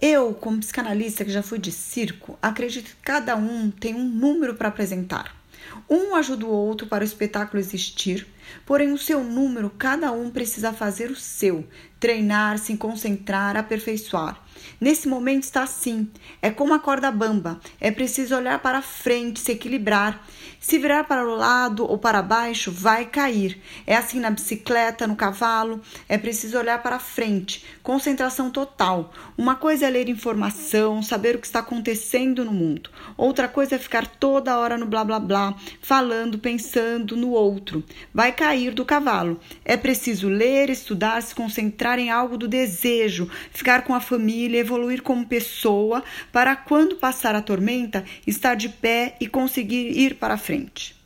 Eu, como psicanalista que já fui de circo, acredito que cada um tem um número para apresentar. Um ajuda o outro para o espetáculo existir, porém, o seu número, cada um precisa fazer o seu, treinar, se concentrar, aperfeiçoar. Nesse momento está assim: é como a corda bamba, é preciso olhar para frente, se equilibrar. Se virar para o lado ou para baixo, vai cair. É assim na bicicleta, no cavalo, é preciso olhar para frente, concentração total. Uma coisa é ler informação, saber o que está acontecendo no mundo. Outra coisa é ficar toda hora no blá blá blá, falando, pensando no outro. Vai cair do cavalo. É preciso ler, estudar, se concentrar em algo do desejo, ficar com a família, evoluir como pessoa, para quando passar a tormenta, estar de pé e conseguir ir para frente.